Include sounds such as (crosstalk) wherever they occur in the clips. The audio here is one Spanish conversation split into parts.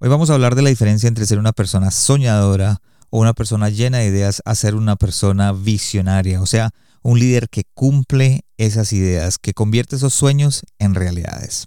Hoy vamos a hablar de la diferencia entre ser una persona soñadora o una persona llena de ideas a ser una persona visionaria, o sea, un líder que cumple esas ideas, que convierte esos sueños en realidades.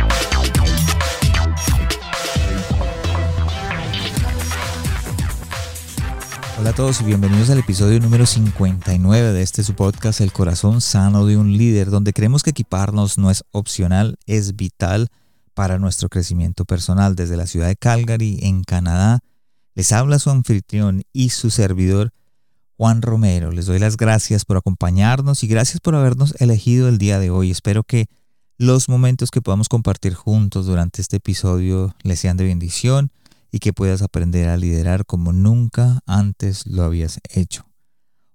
Hola a todos y bienvenidos al episodio número 59 de este su podcast El corazón sano de un líder, donde creemos que equiparnos no es opcional, es vital para nuestro crecimiento personal. Desde la ciudad de Calgary, en Canadá, les habla su anfitrión y su servidor Juan Romero. Les doy las gracias por acompañarnos y gracias por habernos elegido el día de hoy. Espero que los momentos que podamos compartir juntos durante este episodio les sean de bendición y que puedas aprender a liderar como nunca antes lo habías hecho.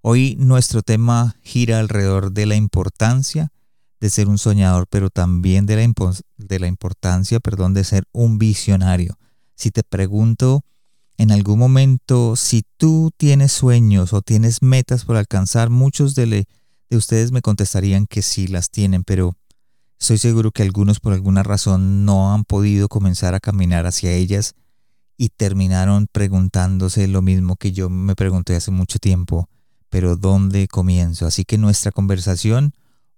Hoy nuestro tema gira alrededor de la importancia de ser un soñador, pero también de la, de la importancia perdón, de ser un visionario. Si te pregunto en algún momento si tú tienes sueños o tienes metas por alcanzar, muchos de, de ustedes me contestarían que sí las tienen, pero estoy seguro que algunos por alguna razón no han podido comenzar a caminar hacia ellas y terminaron preguntándose lo mismo que yo me pregunté hace mucho tiempo, pero ¿dónde comienzo? Así que nuestra conversación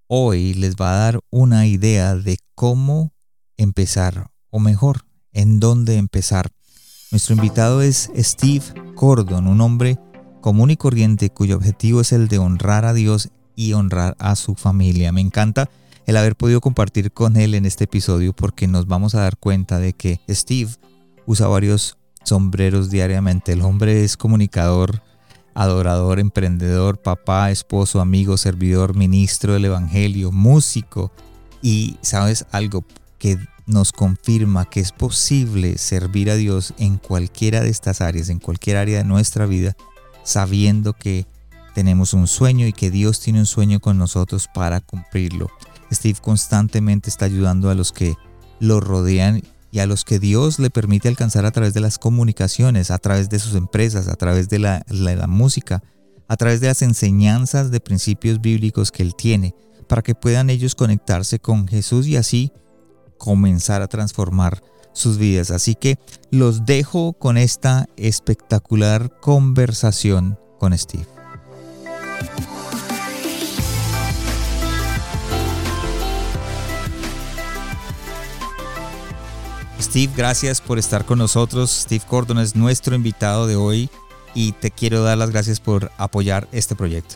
hoy les va a dar una idea de cómo empezar, o mejor, en dónde empezar. Nuestro invitado es Steve Gordon, un hombre común y corriente cuyo objetivo es el de honrar a Dios y honrar a su familia. Me encanta el haber podido compartir con él en este episodio porque nos vamos a dar cuenta de que Steve usa varios sombreros diariamente. El hombre es comunicador, adorador, emprendedor, papá, esposo, amigo, servidor, ministro del Evangelio, músico. Y sabes algo que nos confirma que es posible servir a Dios en cualquiera de estas áreas, en cualquier área de nuestra vida, sabiendo que tenemos un sueño y que Dios tiene un sueño con nosotros para cumplirlo. Steve constantemente está ayudando a los que lo rodean a los que Dios le permite alcanzar a través de las comunicaciones, a través de sus empresas, a través de la, música, a través de las enseñanzas de principios bíblicos que Él tiene, para que puedan ellos conectarse con Jesús y así comenzar a transformar sus vidas. Así que los dejo con esta espectacular conversación con Steve. Steve, gracias por estar con nosotros. Steve Gordon es nuestro invitado de hoy y te quiero dar las gracias por apoyar este proyecto.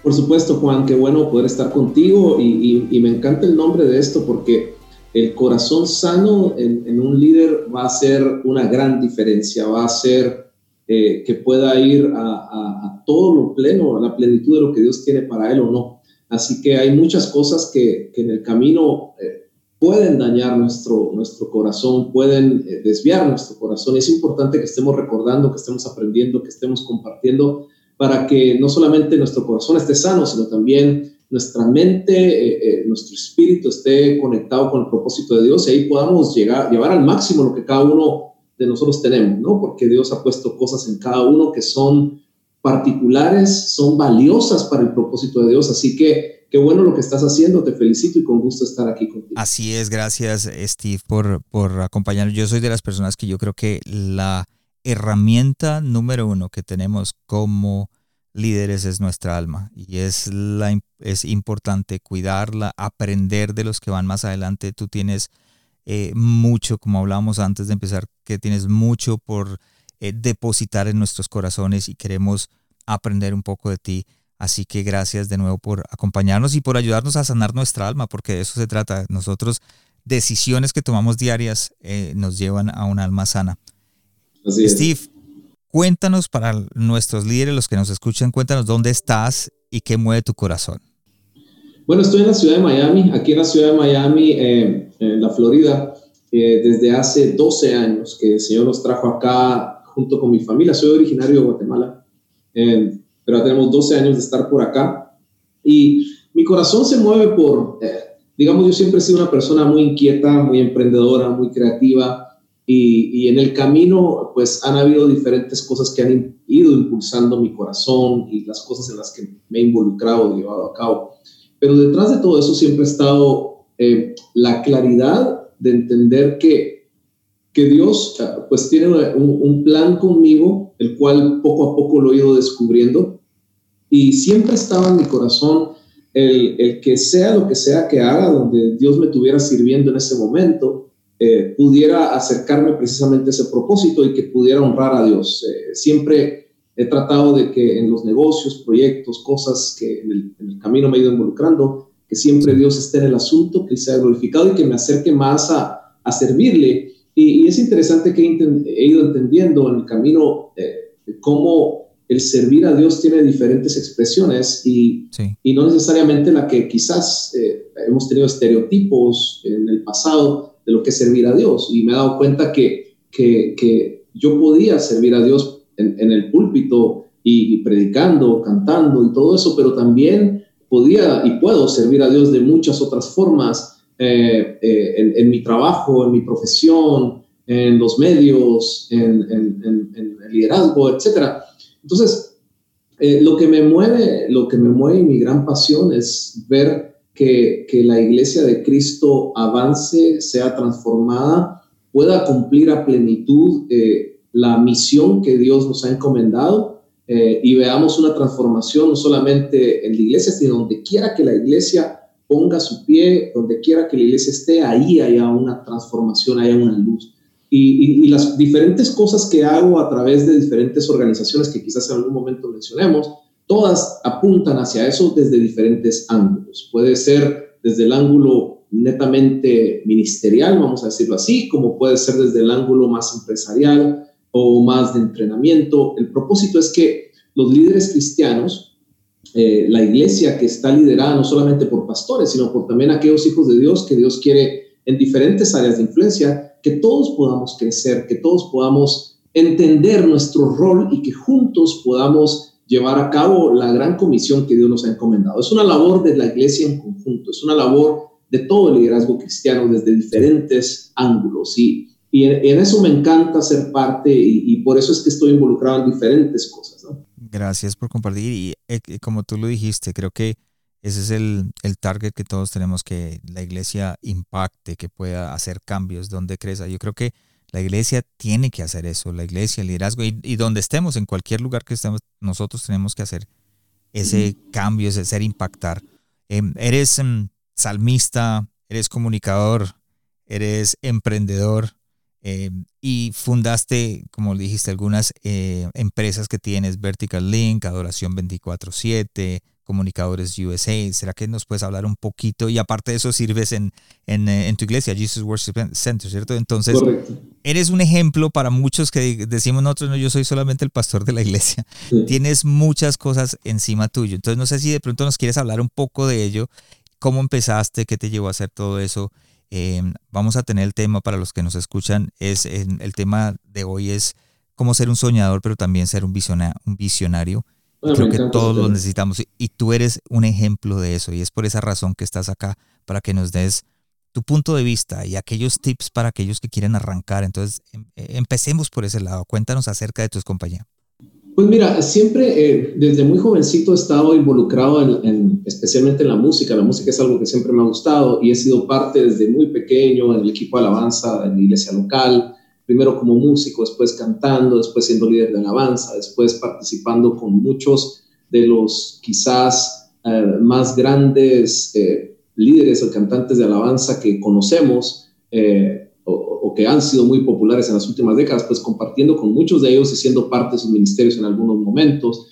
Por supuesto, Juan, qué bueno poder estar contigo y, me encanta el nombre de esto porque el corazón sano en, un líder va a ser una gran diferencia, va a ser eh, que pueda ir a, todo lo pleno, a la plenitud de lo que Dios tiene para él o no. Así que hay muchas cosas que, en el camino eh, pueden dañar nuestro, nuestro corazón, pueden eh, desviar nuestro corazón. Es importante que estemos recordando, que estemos aprendiendo, que estemos compartiendo para que no solamente nuestro corazón esté sano, sino también nuestra mente, eh, eh, nuestro espíritu esté conectado con el propósito de Dios y ahí podamos llegar, llevar al máximo lo que cada uno de nosotros tenemos, ¿no? Porque Dios ha puesto cosas en cada uno que son particulares, son valiosas para el propósito de Dios. Así que qué bueno lo que estás haciendo, te felicito y con gusto estar aquí contigo. Así es, gracias Steve por, por acompañarnos. Yo soy de las personas que yo creo que la herramienta número uno que tenemos como líderes es nuestra alma y es, la, es importante cuidarla, aprender de los que van más adelante. Tú tienes eh, mucho, como hablábamos antes de empezar, que tienes mucho por eh, depositar en nuestros corazones y queremos aprender un poco de ti. Así que gracias de nuevo por acompañarnos y por ayudarnos a sanar nuestra alma, porque de eso se trata. Nosotros, decisiones que tomamos diarias eh, nos llevan a un alma sana. Steve, cuéntanos para nuestros líderes, los que nos escuchan, cuéntanos dónde estás y qué mueve tu corazón. Bueno, estoy en la ciudad de Miami, aquí en la ciudad de Miami, eh, en la Florida, eh, desde hace 12 años que el Señor nos trajo acá junto con mi familia. Soy originario de Guatemala eh, pero ya tenemos 12 años de estar por acá. Y mi corazón se mueve por, eh, digamos, yo siempre he sido una persona muy inquieta, muy emprendedora, muy creativa. Y, y, en el camino, pues han habido diferentes cosas que han ido impulsando mi corazón y las cosas en las que me he involucrado, llevado a cabo. Pero detrás de todo eso siempre ha estado eh, la claridad de entender que, que Dios pues tiene un, un, plan conmigo, el cual poco a poco lo he ido descubriendo. Y siempre estaba en mi corazón el, el que sea lo que sea que haga, donde Dios me estuviera sirviendo en ese momento, eh, pudiera acercarme precisamente a ese propósito y que pudiera honrar a Dios. Eh, siempre he tratado de que en los negocios, proyectos, cosas que en el, camino me he ido involucrando, que siempre Dios esté en el asunto, que sea glorificado y que me acerque más a, a servirle. Y, es interesante que he, ido entendiendo en el camino eh, cómo el servir a Dios tiene diferentes expresiones y, y no necesariamente la que quizás eh, hemos tenido estereotipos en el pasado de lo que es servir a Dios. Y me he dado cuenta que, que, que yo podía servir a Dios en, el púlpito y, predicando, cantando y todo eso, pero también podía y puedo servir a Dios de muchas otras formas eh, eh, en, mi trabajo, en mi profesión, en los medios, en, el liderazgo, etc. Entonces, eh, lo que me mueve, lo que me mueve y mi gran pasión es ver que, que la iglesia de Cristo avance, sea transformada, pueda cumplir a plenitud la misión que Dios nos ha encomendado y veamos una transformación no solamente en la iglesia, sino donde quiera que la iglesia ponga su pie, donde quiera que la iglesia esté, ahí haya una transformación, haya una luz. Y, las diferentes cosas que hago a través de diferentes organizaciones que quizás en algún momento mencionemos, todas apuntan hacia eso desde diferentes ángulos. Puede ser desde el ángulo netamente ministerial, vamos a decirlo así, como puede ser desde el ángulo más empresarial, o más de entrenamiento. El propósito es que los líderes cristianos, eh, la iglesia que está liderada no solamente por pastores, sino por también aquellos hijos de Dios que Dios quiere en diferentes áreas de influencia, que todos podamos crecer, que todos podamos entender nuestro rol y que juntos podamos llevar a cabo la gran comisión que Dios nos ha encomendado. Es una labor de la iglesia en conjunto, es una labor de todo el liderazgo cristiano desde diferentes ángulos. Y y en, eso me encanta ser parte y, por eso es que estoy involucrado en diferentes cosas. Gracias por compartir y eh, como tú lo dijiste, creo que ese es el, el, target que todos tenemos, que la iglesia impacte, que pueda hacer cambios donde crezca. Yo creo que la iglesia tiene que hacer eso, la iglesia, el liderazgo, y, donde estemos, en cualquier lugar que estemos, nosotros tenemos que hacer ese cambio, ese ser impactar. Em, eres em, salmista, eres comunicador, eres emprendedor, eh, y fundaste, como dijiste, algunas eh, empresas que tienes, Vertical Link, Adoración 24/7, Comunicadores USA. ¿Será que nos puedes hablar un poquito? Y aparte de eso, sirves en, en, eh, en tu iglesia, Jesus Worship Center, ¿cierto? Entonces, eres un ejemplo para muchos que decimos nosotros, no, yo soy solamente el pastor de la iglesia. Tienes muchas cosas encima tuyo. Entonces, no sé si de pronto nos quieres hablar un poco de ello. ¿Cómo empezaste? ¿Qué te llevó a hacer todo eso? Em, vamos a tener el tema para los que nos escuchan, es el tema de hoy es cómo ser un soñador, pero también ser un, un visionario. Creo que todos lo necesitamos y tú eres un ejemplo de eso y es por esa razón que estás acá para que nos des tu punto de vista y aquellos tips para aquellos que quieren arrancar. Entonces, em, empecemos por ese lado. Cuéntanos acerca de tus compañías. Pues mira, siempre eh, desde muy jovencito he estado involucrado en, especialmente en la música. La música es algo que siempre me ha gustado y he sido parte desde muy pequeño en el equipo de alabanza en la iglesia local, primero como músico, después cantando, después siendo líder de alabanza, después participando con muchos de los quizás eh, más grandes eh, líderes o cantantes de alabanza que conocemos o, que han sido muy populares en las últimas décadas, pues compartiendo con muchos de ellos y siendo parte de sus ministerios en algunos momentos.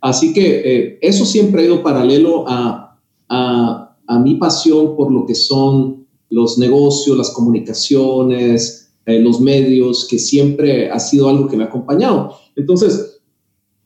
Así que eh, eso siempre ha ido paralelo a, a, a, mi pasión por lo que son los negocios, las comunicaciones, eh, los medios, que siempre ha sido algo que me ha acompañado. Entonces,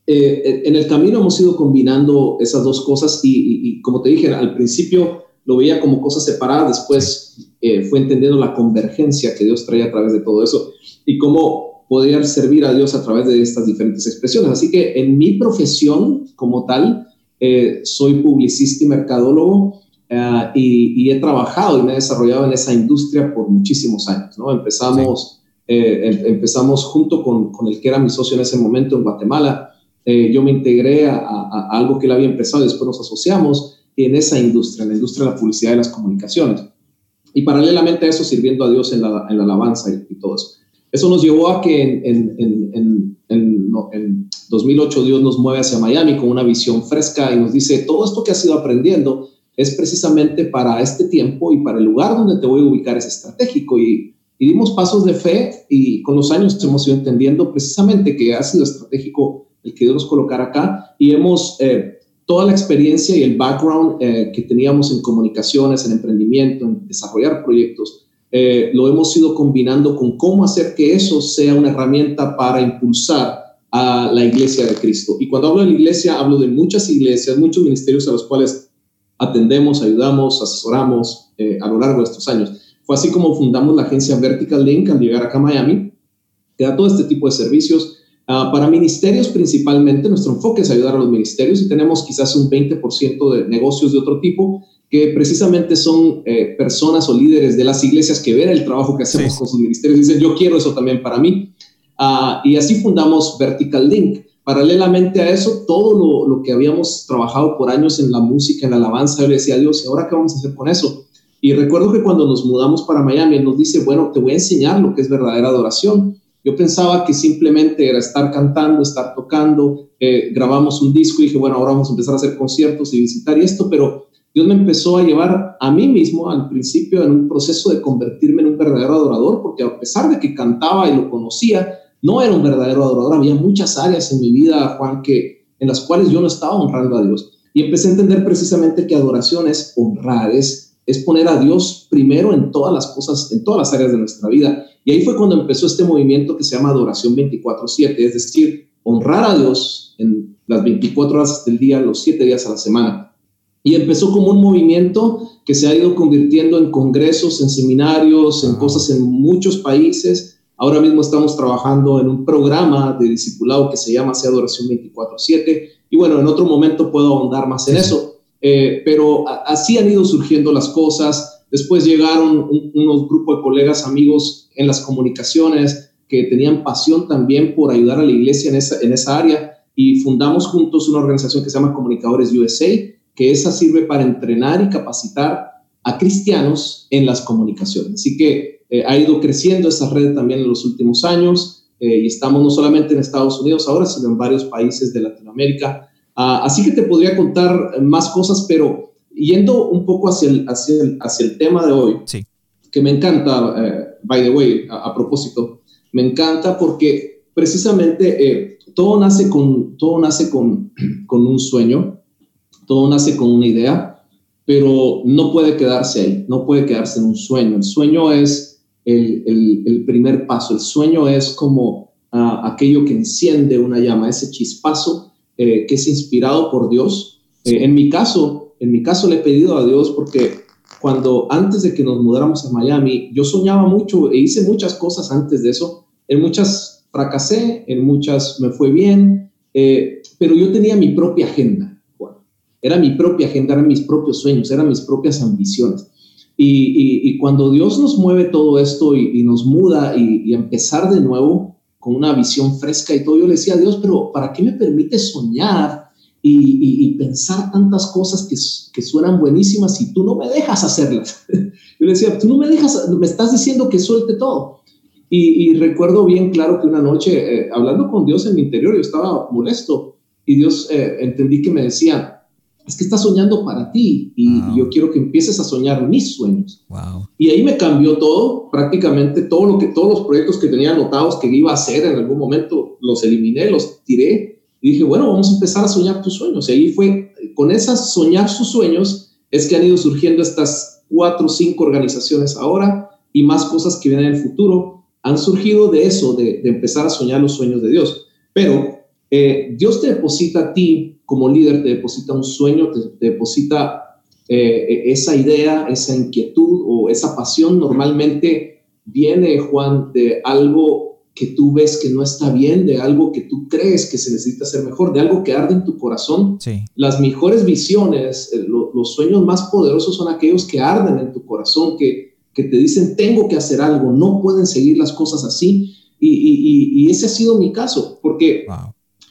eh, en el camino hemos ido combinando esas dos cosas y, y como te dije al principio, lo veía como cosas separadas, después eh, fue entendiendo la convergencia que Dios traía a través de todo eso y cómo poder servir a Dios a través de estas diferentes expresiones. Así que en mi profesión como tal, eh, soy publicista y mercadólogo eh, y, y, he trabajado y me he desarrollado en esa industria por muchísimos años. ¿no? Empezamos, eh, em, empezamos junto con, con, el que era mi socio en ese momento en Guatemala. yo me integré a, a, a, algo que él había empezado y después nos asociamos en esa industria, en la industria de la publicidad y las comunicaciones. Y paralelamente a eso, sirviendo a Dios en la, en la alabanza y, y, todo eso. Eso nos llevó a que en, en, en, en 2008 Dios nos mueve hacia Miami con una visión fresca y nos dice, todo esto que has ido aprendiendo es precisamente para este tiempo y para el lugar donde te voy a ubicar es estratégico. Y, y dimos pasos de fe y con los años hemos ido entendiendo precisamente que ha sido estratégico el que Dios nos colocara acá y hemos, eh, toda la experiencia y el background eh, que teníamos en comunicaciones, en emprendimiento, en desarrollar proyectos, eh, lo hemos ido combinando con cómo hacer que eso sea una herramienta para impulsar a la iglesia de Cristo. Y cuando hablo de la iglesia, hablo de muchas iglesias, muchos ministerios a los cuales atendemos, ayudamos, asesoramos eh, a lo largo de estos años. Fue así como fundamos la agencia Vertical Link al llegar acá a Miami, que da todo este tipo de servicios uh, para ministerios principalmente. Nuestro enfoque es ayudar a los ministerios y tenemos quizás un 20% de negocios de otro tipo que precisamente son eh, personas o líderes de las iglesias que ven el trabajo que hacemos sí. con sus ministerios y dicen, yo quiero eso también para mí. Uh, y así fundamos Vertical Link. Paralelamente a eso, todo lo, lo, que habíamos trabajado por años en la música, en la alabanza, yo le decía a Dios, ¿y ahora qué vamos a hacer con eso? Y recuerdo que cuando nos mudamos para Miami, nos dice, bueno, te voy a enseñar lo que es verdadera adoración. Yo pensaba que simplemente era estar cantando, estar tocando, eh, grabamos un disco y dije, bueno, ahora vamos a empezar a hacer conciertos y visitar y esto, pero Dios me empezó a llevar a mí mismo al principio en un proceso de convertirme en un verdadero adorador, porque a pesar de que cantaba y lo conocía, no era un verdadero adorador. Había muchas áreas en mi vida, Juan, que, en las cuales yo no estaba honrando a Dios. Y empecé a entender precisamente que adoración es honrar, es, es poner a Dios primero en todas las cosas, en todas las áreas de nuestra vida. Y ahí fue cuando empezó este movimiento que se llama adoración 24/7, es decir, honrar a Dios en las 24 horas del día, los 7 días a la semana. Y empezó como un movimiento que se ha ido convirtiendo en congresos, en seminarios, en cosas en muchos países. Ahora mismo estamos trabajando en un programa de discipulado que se llama Sea Adoración 24-7 y bueno, en otro momento puedo ahondar más en eso, eh, pero así han ido surgiendo las cosas. Después llegaron un, unos grupos de colegas, amigos en las comunicaciones que tenían pasión también por ayudar a la iglesia en esa, en esa área y fundamos juntos una organización que se llama Comunicadores USA, que esa sirve para entrenar y capacitar a cristianos en las comunicaciones. Así que eh, ha ido creciendo esa red también en los últimos años eh, y estamos no solamente en Estados Unidos ahora, sino en varios países de Latinoamérica. Uh, así que te podría contar más cosas, pero yendo un poco hacia el, hacia el, hacia el tema de hoy, sí. Que me encanta, eh, by the way, a, propósito, me encanta porque precisamente eh, todo nace, con, todo nace con, (clears throat) con un sueño, todo nace con una idea, pero no puede quedarse ahí, no puede quedarse en un sueño. El sueño es el, el, primer paso. El sueño es como uh, aquello que enciende una llama, ese chispazo eh, que es inspirado por Dios. En mi caso, en mi caso le he pedido a Dios porque cuando antes de que nos mudáramos a Miami, yo soñaba mucho e hice muchas cosas antes de eso. En muchas fracasé, en muchas me fue bien, eh, pero yo tenía mi propia agenda. Era mi propia agenda, eran mis propios sueños, eran mis propias ambiciones. Y, cuando Dios nos mueve todo esto y, y nos muda y, empezar de nuevo con una visión fresca y todo, yo le decía a Dios, pero ¿para qué me permite soñar y, pensar tantas cosas que, que, suenan buenísimas si tú no me dejas hacerlas? (laughs) yo le decía, tú no me dejas, me estás diciendo que suelte todo. Y, recuerdo bien claro que una noche, eh, hablando con Dios en mi interior, yo estaba molesto y Dios eh, entendí que me decía, es que estás soñando para ti y, wow. y, yo quiero que empieces a soñar mis sueños. Wow. Y ahí me cambió todo, prácticamente todo lo que, todos los proyectos que tenía anotados que iba a hacer en algún momento, los eliminé, los tiré y dije, bueno, vamos a empezar a soñar tus sueños. Y ahí fue, con esas soñar sus sueños, es que han ido surgiendo estas cuatro o cinco organizaciones ahora y más cosas que vienen en el futuro, han surgido de eso, de, de empezar a soñar los sueños de Dios. Pero eh, Dios te deposita a ti como líder, te deposita un sueño, te, te deposita eh, esa idea, esa inquietud o esa pasión. Normalmente viene, Juan, de algo que tú ves que no está bien, de algo que tú crees que se necesita hacer mejor, de algo que arde en tu corazón. Las mejores visiones, eh, los sueños más poderosos son aquellos que arden en tu corazón, que, que te dicen, tengo que hacer algo, no pueden seguir las cosas así. Y, ese ha sido mi caso, porque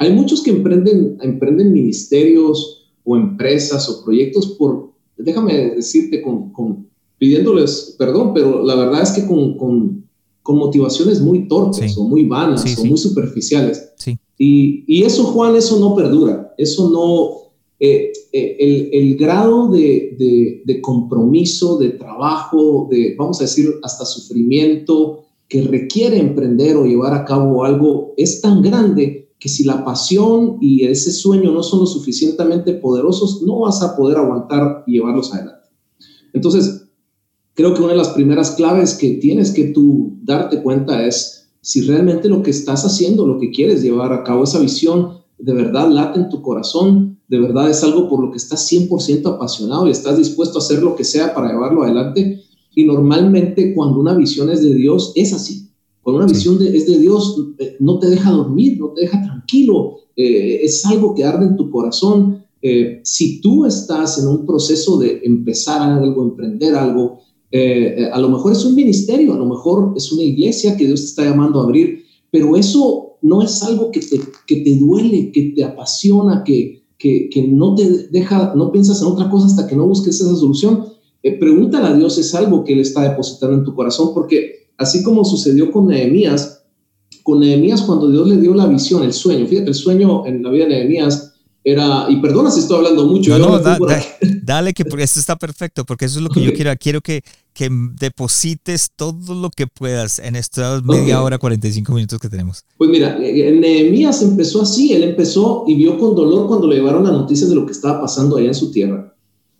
hay muchos que emprenden, emprenden ministerios o empresas o proyectos por, déjame decirte, con, con pidiéndoles perdón, pero la verdad es que con, con, con motivaciones muy torpes o muy vanas o muy superficiales. Y, y, eso, Juan, eso no perdura. Eso no, eh, eh, el, el, grado de, de, de, compromiso, de trabajo, de, vamos a decir, hasta sufrimiento que requiere emprender o llevar a cabo algo es tan grande que si la pasión y ese sueño no son lo suficientemente poderosos, no vas a poder aguantar y llevarlos adelante. Entonces, creo que una de las primeras claves que tienes que tú darte cuenta es si realmente lo que estás haciendo, lo que quieres llevar a cabo, esa visión de verdad late en tu corazón, de verdad es algo por lo que estás 100% apasionado y estás dispuesto a hacer lo que sea para llevarlo adelante. Y normalmente cuando una visión es de Dios, es así. Cuando una visión es de Dios, eh, no te deja dormir, no te deja tranquilo, eh, es algo que arde en tu corazón. Eh, si tú estás en un proceso de empezar algo, emprender algo, eh, eh, a lo mejor es un ministerio, a lo mejor es una iglesia que Dios te está llamando a abrir, pero eso no es algo que te, que te duele, que te apasiona, que, que, que, no te deja, no piensas en otra cosa hasta que no busques esa solución. Eh, pregúntale a Dios, es algo que Él está depositando en tu corazón, porque así como sucedió con Nehemías, con Nehemías cuando Dios le dio la visión, el sueño, fíjate, el sueño en la vida de Nehemías era, y perdona si estoy hablando mucho. No, no, dale que esto está perfecto, porque eso es lo que yo quiero. Quiero que, que deposites todo lo que puedas en estas media hora, 45 minutos que tenemos. Pues mira, eh, Nehemías empezó así, él empezó y vio con dolor cuando le llevaron la noticia de lo que estaba pasando allá en su tierra.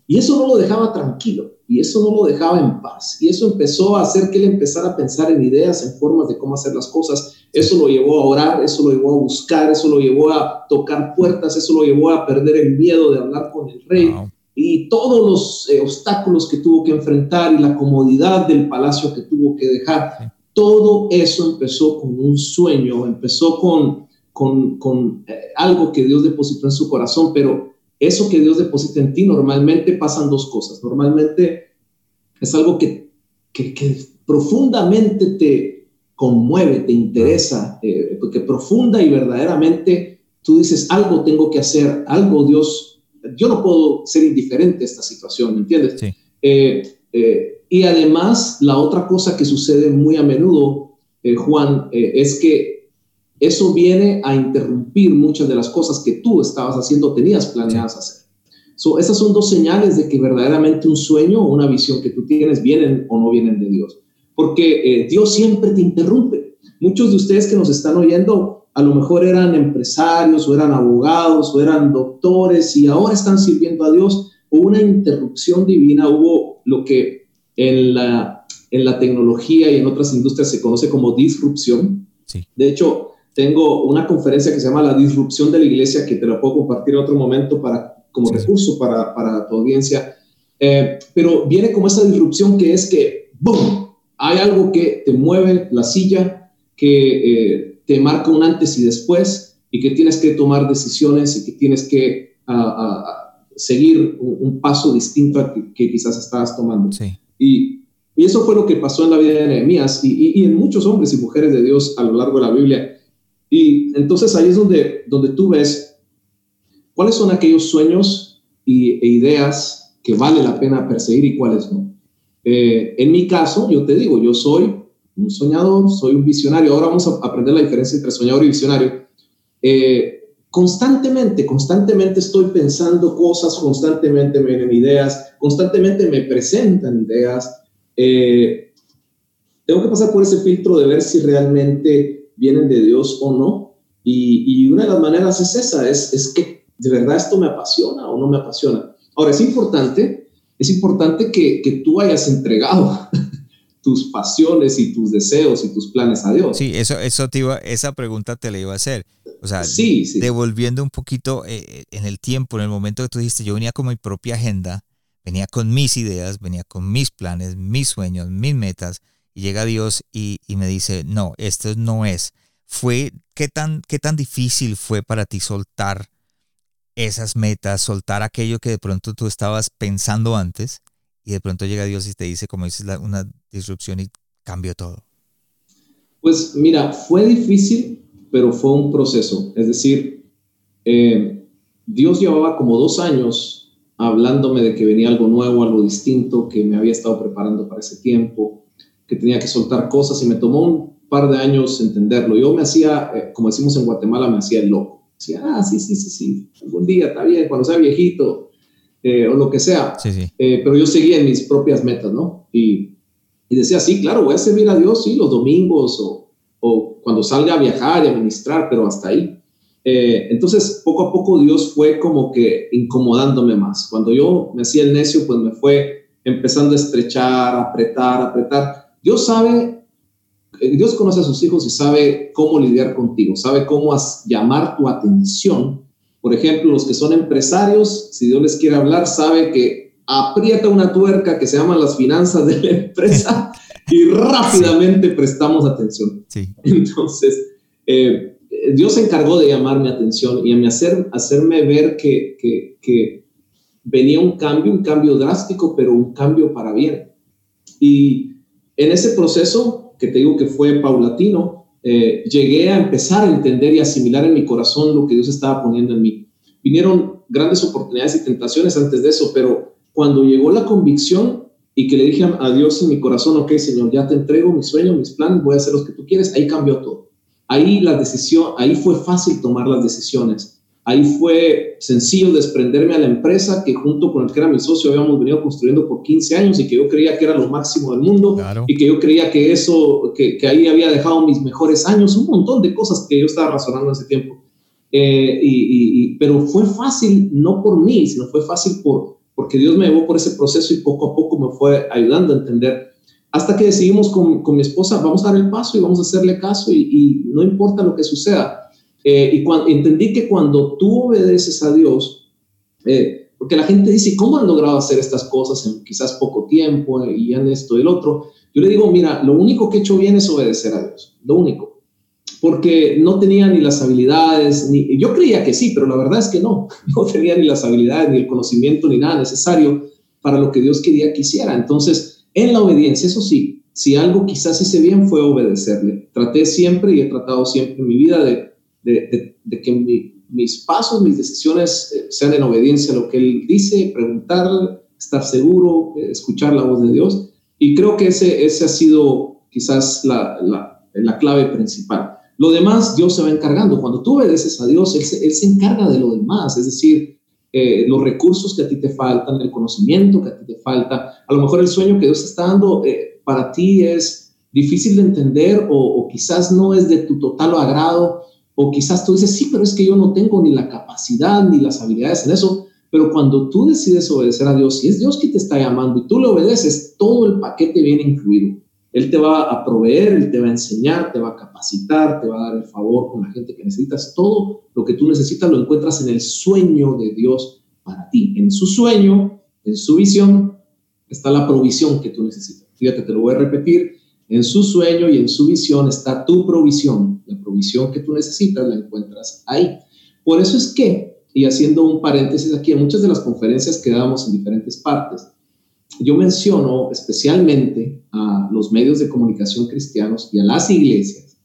Y eso no lo dejaba tranquilo, y eso no lo dejaba en paz, y eso empezó a hacer que él empezara a pensar en ideas, en formas de cómo hacer las cosas. Eso lo llevó a orar, eso lo llevó a buscar, eso lo llevó a tocar puertas, eso lo llevó a perder el miedo de hablar con el rey. Y todos los eh, obstáculos que tuvo que enfrentar y la comodidad del palacio que tuvo que dejar, todo eso empezó con un sueño, empezó con, con, con eh, algo que Dios depositó en su corazón, pero eso que Dios deposita en ti normalmente pasan dos cosas. Normalmente es algo que, que, que profundamente te, conmueve, te interesa, eh, porque profunda y verdaderamente tú dices, algo tengo que hacer, algo Dios, yo no puedo ser indiferente a esta situación, ¿me entiendes? Eh, eh, y además, la otra cosa que sucede muy a menudo, Juan, es que eso viene a interrumpir muchas de las cosas que tú estabas haciendo, tenías planeadas hacer. So, esas son dos señales de que verdaderamente un sueño o una visión que tú tienes vienen o no vienen de Dios porque eh, Dios siempre te interrumpe. Muchos de ustedes que nos están oyendo a lo mejor eran empresarios o eran abogados o eran doctores y ahora están sirviendo a Dios. Hubo una interrupción divina, hubo lo que en la, en la tecnología y en otras industrias se conoce como disrupción. De hecho, tengo una conferencia que se llama La disrupción de la iglesia que te la puedo compartir en otro momento para, como recurso para, para tu audiencia. Eh, pero viene como esa disrupción que es que, ¡boom!, hay algo que te mueve la silla, que eh, te marca un antes y después y que tienes que tomar decisiones y que tienes que seguir un, paso distinto al que, quizás estabas tomando. Y, y, eso fue lo que pasó en la vida de Nehemías y, y, en muchos hombres y mujeres de Dios a lo largo de la Biblia. Y entonces ahí es donde, donde tú ves cuáles son aquellos sueños y, e ideas que vale la pena perseguir y cuáles no. Eh, en mi caso, yo te digo, yo soy un soñador, soy un visionario. Ahora vamos a aprender la diferencia entre soñador y visionario. Eh, constantemente, constantemente estoy pensando cosas, constantemente me vienen ideas, constantemente me presentan ideas. Eh, tengo que pasar por ese filtro de ver si realmente vienen de Dios o no. Y, y una de las maneras es esa, es, es que de verdad esto me apasiona o no me apasiona. Ahora, es importante es importante que, que tú hayas entregado (laughs) tus pasiones y tus deseos y tus planes a Dios. Sí, eso, eso te iba, esa pregunta te la iba a hacer. O sea, sí, devolviendo un poquito eh, en el tiempo, en el momento que tú dijiste, yo venía con mi propia agenda, venía con mis ideas, venía con mis planes, mis sueños, mis metas, y llega Dios y, me dice, no, esto no es. Fue, ¿qué tan, ¿Qué tan difícil fue para ti soltar esas metas, soltar aquello que de pronto tú estabas pensando antes y de pronto llega Dios y te dice, como dices, una disrupción y cambió todo? Pues mira, fue difícil, pero fue un proceso. Es decir, eh, Dios llevaba como dos años hablándome de que venía algo nuevo, algo distinto, que me había estado preparando para ese tiempo, que tenía que soltar cosas y me tomó un par de años entenderlo. Yo me hacía, eh, como decimos en Guatemala, me hacía el loco. Decía, ah, sí, sí, sí, sí, algún día está bien, cuando sea viejito, eh, o lo que sea. pero yo seguía en mis propias metas, ¿no? Y, y, decía, sí, claro, voy a servir a Dios, sí, los domingos o, o cuando salga a viajar y a ministrar, pero hasta ahí. Eh, entonces, poco a poco Dios fue como que incomodándome más. Cuando yo me hacía el necio, pues me fue empezando a estrechar, apretar, apretar. Dios sabe, eh, Dios conoce a sus hijos y sabe cómo lidiar contigo, sabe cómo llamar tu atención. Por ejemplo, los que son empresarios, si Dios les quiere hablar, sabe que aprieta una tuerca que se llama las finanzas de la empresa (laughs) y rápidamente prestamos atención. Sí. Entonces, eh, Dios se encargó de llamar mi atención y a mí hacer, hacerme ver que, que, venía un cambio, un cambio drástico, pero un cambio para bien. Y en ese proceso, que te digo que fue paulatino, eh, llegué a empezar a entender y asimilar en mi corazón lo que Dios estaba poniendo en mí. Vinieron grandes oportunidades y tentaciones antes de eso, pero cuando llegó la convicción y que le dije a Dios en mi corazón, ok, Señor, ya te entrego mis sueños, mis planes, voy a hacer los que tú quieres, ahí cambió todo. Ahí la decisión, ahí fue fácil tomar las decisiones. Ahí fue sencillo desprenderme a la empresa que junto con el que era mi socio habíamos venido construyendo por 15 años y que yo creía que era lo máximo del mundo y que yo creía que eso, que, que, ahí había dejado mis mejores años, un montón de cosas que yo estaba razonando en ese tiempo. Eh, y, pero fue fácil, no por mí, sino fue fácil por, porque Dios me llevó por ese proceso y poco a poco me fue ayudando a entender hasta que decidimos con, con, mi esposa, vamos a dar el paso y vamos a hacerle caso y, no importa lo que suceda. Eh, y cuando, entendí que cuando tú obedeces a Dios, eh, porque la gente dice, ¿cómo han logrado hacer estas cosas en quizás poco tiempo y en esto y el otro? Yo le digo, mira, lo único que he hecho bien es obedecer a Dios, lo único. Porque no tenía ni las habilidades, ni yo creía que sí, pero la verdad es que no, (laughs) no tenía ni las habilidades, ni el conocimiento, ni nada necesario para lo que Dios quería que hiciera. Entonces, en la obediencia, eso sí, si algo quizás hice bien fue obedecerle. Traté siempre y he tratado siempre en mi vida de, de, que mis pasos, mis decisiones eh, sean en obediencia a lo que Él dice, preguntarle, estar seguro, eh, escuchar la voz de Dios. Y creo que ese, ese ha sido quizás la, la, la clave principal. Lo demás Dios se va encargando. Cuando tú obedeces a Dios, Él se, él se encarga de lo demás. Es decir, eh, los recursos que a ti te faltan, el conocimiento que a ti te falta. A lo mejor el sueño que Dios está dando eh, para ti es difícil de entender o, quizás no es de tu total agrado o quizás tú dices, sí, pero es que yo no tengo ni la capacidad ni las habilidades en eso. Pero cuando tú decides obedecer a Dios y es Dios que te está llamando y tú le obedeces, todo el paquete viene incluido. Él te va a proveer, Él te va a enseñar, te va a capacitar, te va a dar el favor con la gente que necesitas. Todo lo que tú necesitas lo encuentras en el sueño de Dios para ti. En su sueño, en su visión, está la provisión que tú necesitas. Fíjate, te lo voy a repetir. En su sueño y en su visión está tu provisión. La provisión que tú necesitas la encuentras ahí. Por eso es que, y haciendo un paréntesis aquí, en muchas de las conferencias que damos en diferentes partes, yo menciono especialmente a los medios de comunicación cristianos y a las iglesias.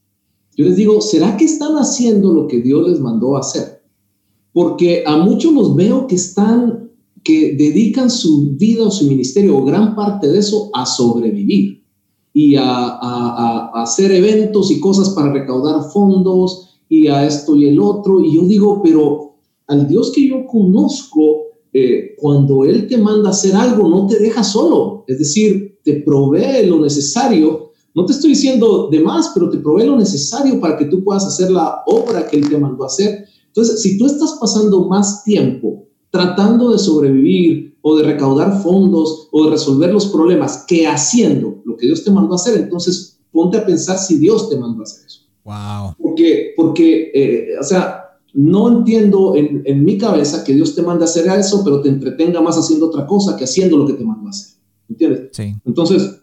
Yo les digo, ¿será que están haciendo lo que Dios les mandó hacer? Porque a muchos los veo que están, que dedican su vida o su ministerio o gran parte de eso a sobrevivir y a, hacer eventos y cosas para recaudar fondos y a esto y el otro. Y yo digo, pero al Dios que yo conozco, eh, cuando Él te manda hacer algo, no te deja solo, es decir, te provee lo necesario. No te estoy diciendo de más, pero te provee lo necesario para que tú puedas hacer la obra que Él te mandó a hacer. Entonces, si tú estás pasando más tiempo tratando de sobrevivir o de recaudar fondos o de resolver los problemas que haciendo lo que Dios te mandó a hacer, entonces ponte a pensar si Dios te mandó a hacer eso. Wow. Porque, porque eh, o sea, no entiendo en, mi cabeza que Dios te manda a hacer eso, pero te entretenga más haciendo otra cosa que haciendo lo que te manda a hacer. ¿Entiendes? Sí. Entonces,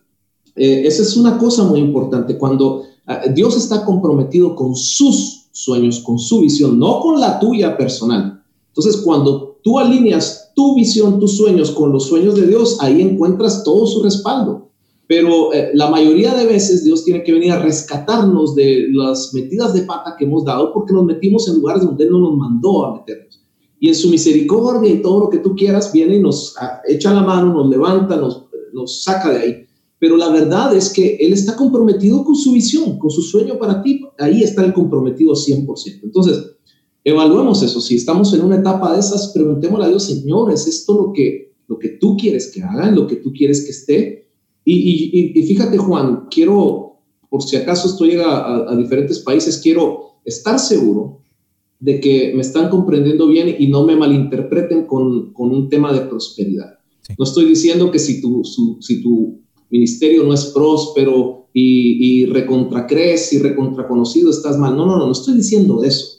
eh, esa es una cosa muy importante. Cuando ah, Dios está comprometido con sus sueños, con su visión, no con la tuya personal. Entonces, cuando tú alineas tu visión, tus sueños con los sueños de Dios, ahí encuentras todo su respaldo. Pero eh, la mayoría de veces Dios tiene que venir a rescatarnos de las metidas de pata que hemos dado porque nos metimos en lugares donde Él no nos mandó a meternos. Y en su misericordia y todo lo que tú quieras, viene y nos ah, echa la mano, nos levanta, nos, nos saca de ahí. Pero la verdad es que Él está comprometido con su visión, con su sueño para ti. Ahí está el comprometido 100%. Entonces, evaluemos eso. Si estamos en una etapa de esas, preguntémosle a Dios, Señor, ¿es esto lo que, lo que tú quieres que haga, lo que tú quieres que esté? Y, fíjate, Juan, quiero, por si acaso esto llega a, diferentes países, quiero estar seguro de que me están comprendiendo bien y no me malinterpreten con, un tema de prosperidad. No estoy diciendo que si tu, si tu ministerio no es próspero y, y recontracrees y recontraconocido estás mal. No, no, no, no estoy diciendo eso.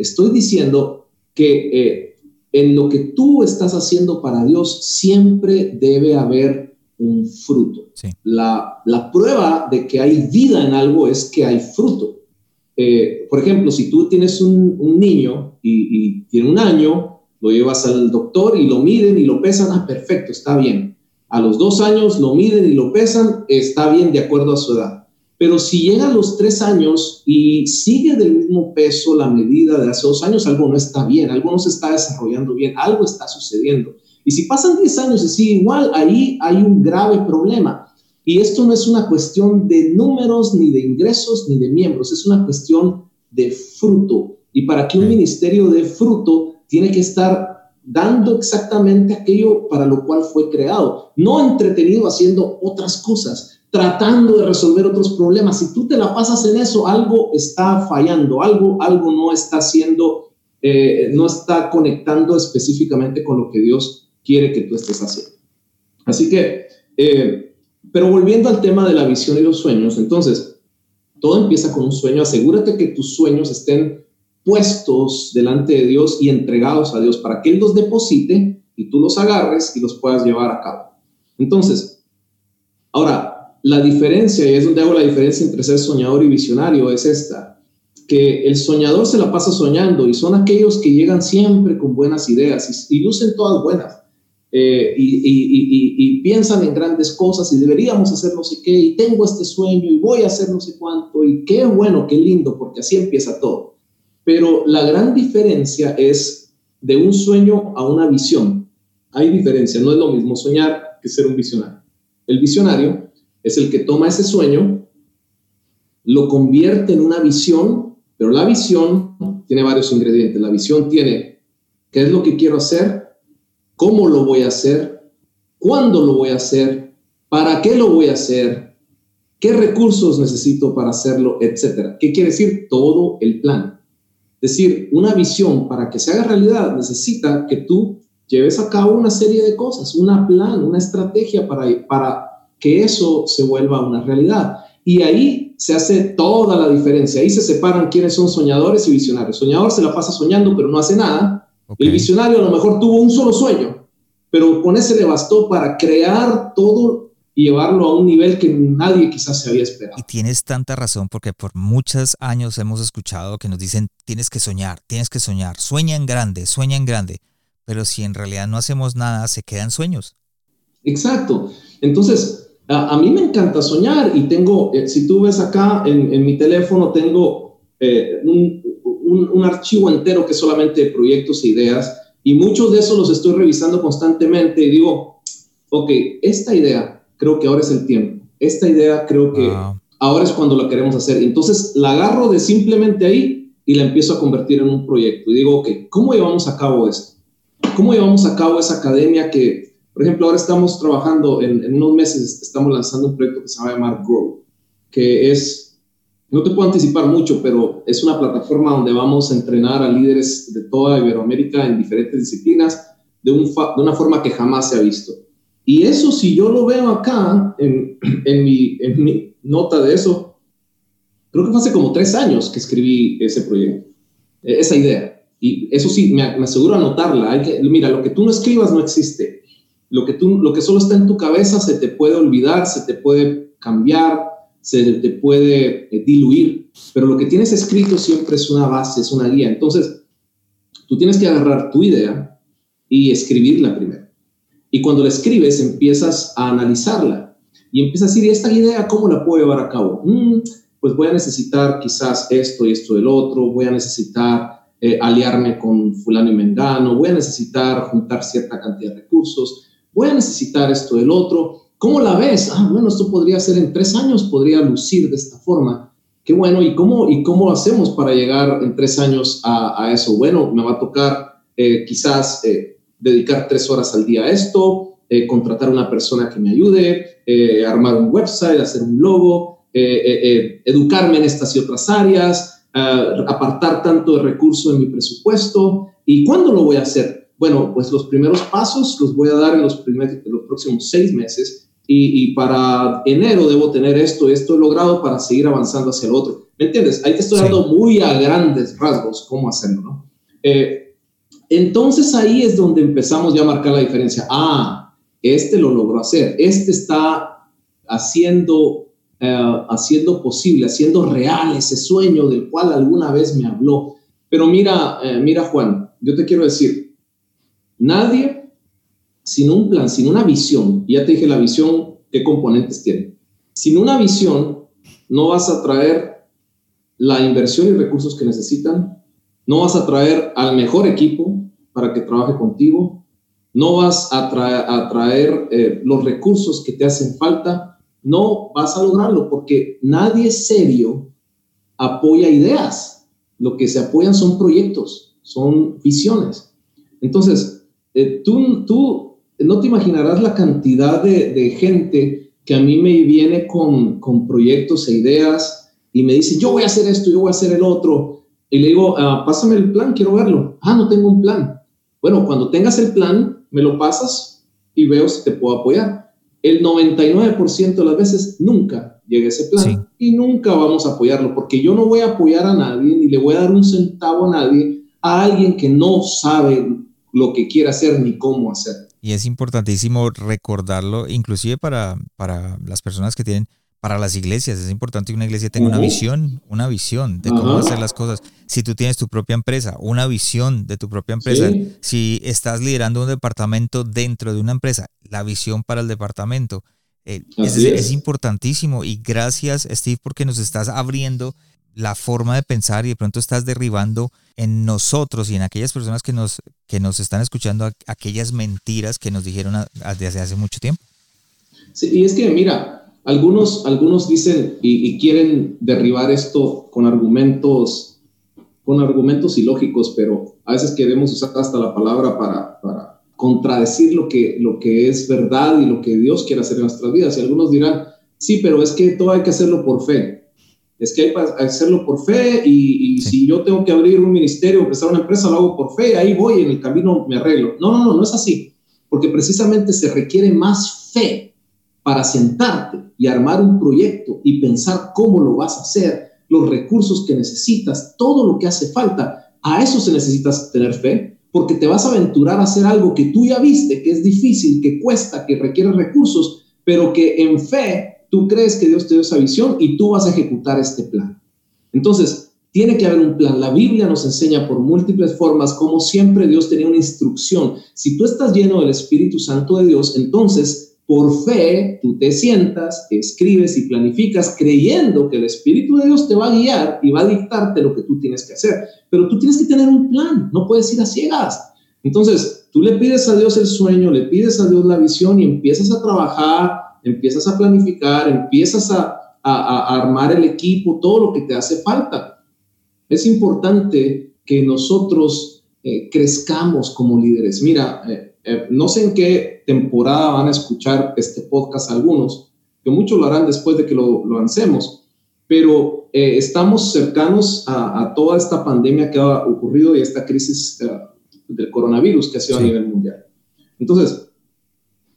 Estoy diciendo que eh, en lo que tú estás haciendo para Dios siempre debe haber un fruto. La, la, prueba de que hay vida en algo es que hay fruto. Eh, por ejemplo, si tú tienes un, un niño y, y, tiene un año, lo llevas al doctor y lo miden y lo pesan, ah, perfecto, está bien. A los dos años lo miden y lo pesan, está bien de acuerdo a su edad. Pero si llega a los tres años y sigue del mismo peso la medida de hace dos años, algo no está bien, algo no se está desarrollando bien, algo está sucediendo. Y si pasan 10 años y sigue igual, ahí hay un grave problema. Y esto no es una cuestión de números, ni de ingresos, ni de miembros, es una cuestión de fruto. Y para que un ministerio dé fruto, tiene que estar dando exactamente aquello para lo cual fue creado, no entretenido haciendo otras cosas, tratando de resolver otros problemas. Si tú te la pasas en eso, algo está fallando, algo, algo no está haciendo, eh, no está conectando específicamente con lo que Dios quiere que tú estés haciendo. Así que, eh, pero volviendo al tema de la visión y los sueños, entonces, todo empieza con un sueño. Asegúrate que tus sueños estén puestos delante de Dios y entregados a Dios para que Él los deposite y tú los agarres y los puedas llevar a cabo. Entonces, ahora, la diferencia, y es donde hago la diferencia entre ser soñador y visionario, es esta, que el soñador se la pasa soñando y son aquellos que llegan siempre con buenas ideas y lucen todas buenas. Eh, y, piensan en grandes cosas y deberíamos hacer no sé qué, y tengo este sueño y voy a hacer no sé cuánto, y qué bueno, qué lindo, porque así empieza todo. Pero la gran diferencia es de un sueño a una visión. Hay diferencia, no es lo mismo soñar que ser un visionario. El visionario es el que toma ese sueño, lo convierte en una visión, pero la visión tiene varios ingredientes. La visión tiene qué es lo que quiero hacer, cómo lo voy a hacer, cuándo lo voy a hacer, para qué lo voy a hacer, qué recursos necesito para hacerlo, etcétera. ¿Qué quiere decir? Todo el plan. Es decir, una visión para que se haga realidad necesita que tú lleves a cabo una serie de cosas, una plan, una estrategia para, para que eso se vuelva una realidad. Y ahí se hace toda la diferencia. Ahí se separan quiénes son soñadores y visionarios. soñador se la pasa soñando, pero no hace nada. El visionario a lo mejor tuvo un solo sueño, pero con ese le bastó para crear todo y llevarlo a un nivel que nadie quizás se había esperado. Y tienes tanta razón porque por muchos años hemos escuchado que nos dicen tienes que soñar, tienes que soñar, sueña en grande, sueña en grande, pero si en realidad no hacemos nada, se quedan sueños. Exacto. Entonces, a, mí me encanta soñar y tengo, eh, si tú ves acá en, mi teléfono, tengo eh, un, un, archivo entero que es solamente proyectos e ideas y muchos de esos los estoy revisando constantemente y digo, ok, esta idea creo que ahora es el tiempo, esta idea creo que ahora es cuando la queremos hacer. Entonces la agarro de simplemente ahí y la empiezo a convertir en un proyecto y digo, ok, ¿cómo llevamos a cabo esto? ¿Cómo llevamos a cabo esa academia que, por ejemplo, ahora estamos trabajando, en, en unos meses estamos lanzando un proyecto que se va a llamar Grow, que es no te puedo anticipar mucho, pero es una plataforma donde vamos a entrenar a líderes de toda Iberoamérica en diferentes disciplinas de, un de una forma que jamás se ha visto. Y eso, si yo lo veo acá, en, (clears throat) en, mi, en mi nota de eso, creo que fue hace como tres años que escribí ese proyecto, e, esa idea. Y eso sí, me, me aseguro anotarla. Hay que, mira, lo que tú no escribas no existe. Lo que, tú, lo que solo está en tu cabeza se te puede olvidar, se te puede cambiar, se te puede eh, diluir, pero lo que tienes escrito siempre es una base, es una guía. Entonces, tú tienes que agarrar tu idea y escribirla primero. Y cuando la escribes, empiezas a analizarla y empiezas a decir, ¿y esta idea cómo la puedo llevar a cabo? Mm, pues voy a necesitar quizás esto y esto del otro, voy a necesitar eh, aliarme con fulano y mengano, voy a necesitar juntar cierta cantidad de recursos, voy a necesitar esto del otro. ¿Cómo la ves? Ah, bueno, esto podría ser en tres años, podría lucir de esta forma. Qué bueno, ¿y cómo, y cómo hacemos para llegar en tres años a, eso? Bueno, me va a tocar eh, quizás eh, dedicar tres horas al día a esto, eh, contratar una persona que me ayude, armar un website, hacer un logo, educarme en estas y otras áreas, apartar tanto de recursos en mi presupuesto. ¿Y cuándo lo voy a hacer? Bueno, pues los primeros pasos los voy a dar en los, primeros, los próximos seis meses y, para enero debo tener esto, esto logrado para seguir avanzando hacia el otro. ¿Me entiendes? Ahí te estoy dando muy a grandes rasgos cómo hacerlo, ¿no? Eh, entonces ahí es donde empezamos ya a marcar la diferencia. Ah, este lo logró hacer, este está haciendo, eh, haciendo posible, haciendo real ese sueño del cual alguna vez me habló. Pero mira, eh, mira Juan, yo te quiero decir, nadie sin un plan, sin una visión, ya te dije la visión, qué componentes tiene. Sin una visión, no vas a traer la inversión y recursos que necesitan, no vas a traer al mejor equipo para que trabaje contigo, no vas a traer, eh, los recursos que te hacen falta, no vas a lograrlo porque nadie serio apoya ideas. Lo que se apoyan son proyectos, son visiones. Entonces, eh, tú, tú no te imaginarás la cantidad de, gente que a mí me viene con, proyectos e ideas y me dice, yo voy a hacer esto, yo voy a hacer el otro. Y le digo, ah, pásame el plan, quiero verlo. Ah, no tengo un plan. Bueno, cuando tengas el plan, me lo pasas y veo si te puedo apoyar. El 99% de las veces nunca llega ese plan y nunca vamos a apoyarlo porque yo no voy a apoyar a nadie ni le voy a dar un centavo a nadie, a alguien que no sabe lo que quiere hacer ni cómo hacerlo. Y es importantísimo recordarlo, inclusive para, para las personas que tienen, para las iglesias, es importante que una iglesia tenga una visión, una visión de cómo hacer las cosas. Si tú tienes tu propia empresa, una visión de tu propia empresa. Si estás liderando un departamento dentro de una empresa, la visión para el departamento. Eh, es, es importantísimo y gracias Steve porque nos estás abriendo la forma de pensar y de pronto estás derribando en nosotros y en aquellas personas que nos, que nos están escuchando aquellas mentiras que nos dijeron desde hace mucho tiempo. Sí, y es que mira, algunos, algunos dicen y, quieren derribar esto con argumentos, con argumentos ilógicos, pero a veces queremos usar hasta la palabra para, para contradecir lo que, lo que es verdad y lo que Dios quiere hacer en nuestras vidas. Y algunos dirán, sí, pero es que todo hay que hacerlo por fe es que hay que hacerlo por fe y, si yo tengo que abrir un ministerio o empezar una empresa, lo hago por fe, ahí voy, en el camino me arreglo. No, no, no, no es así, porque precisamente se requiere más fe para sentarte y armar un proyecto y pensar cómo lo vas a hacer, los recursos que necesitas, todo lo que hace falta. A eso se necesita tener fe, porque te vas a aventurar a hacer algo que tú ya viste, que es difícil, que cuesta, que requiere recursos, pero que en fe tú crees que Dios te dio esa visión y tú vas a ejecutar este plan. Entonces, tiene que haber un plan. La Biblia nos enseña por múltiples formas cómo siempre Dios tenía una instrucción. Si tú estás lleno del Espíritu Santo de Dios, entonces por fe tú te sientas, escribes y planificas creyendo que el Espíritu de Dios te va a guiar y va a dictarte lo que tú tienes que hacer. Pero tú tienes que tener un plan, no puedes ir a ciegas. Entonces, tú le pides a Dios el sueño, le pides a Dios la visión y empiezas a trabajar empiezas a planificar, empiezas a, armar el equipo, todo lo que te hace falta. Es importante que nosotros eh, crezcamos como líderes. Mira, eh, eh, no sé en qué temporada van a escuchar este podcast algunos, que muchos lo harán después de que lo, lancemos, pero estamos cercanos a, toda esta pandemia que ha ocurrido y esta crisis del coronavirus que ha sido a nivel mundial. Entonces,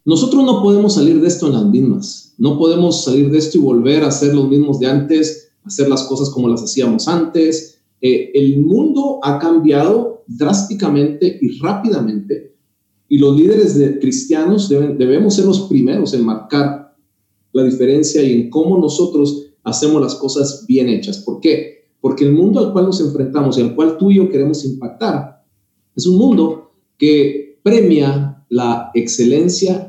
nosotros no podemos salir de esto en las mismas. No podemos salir de esto y volver a hacer los mismos de antes, hacer las cosas como las hacíamos antes. Eh, el mundo ha cambiado drásticamente y rápidamente y los líderes de cristianos deben, debemos ser los primeros en marcar la diferencia y en cómo nosotros hacemos las cosas bien hechas. ¿Por qué? Porque el mundo al cual nos enfrentamos y al cual tú y yo queremos impactar es un mundo que premia la excelencia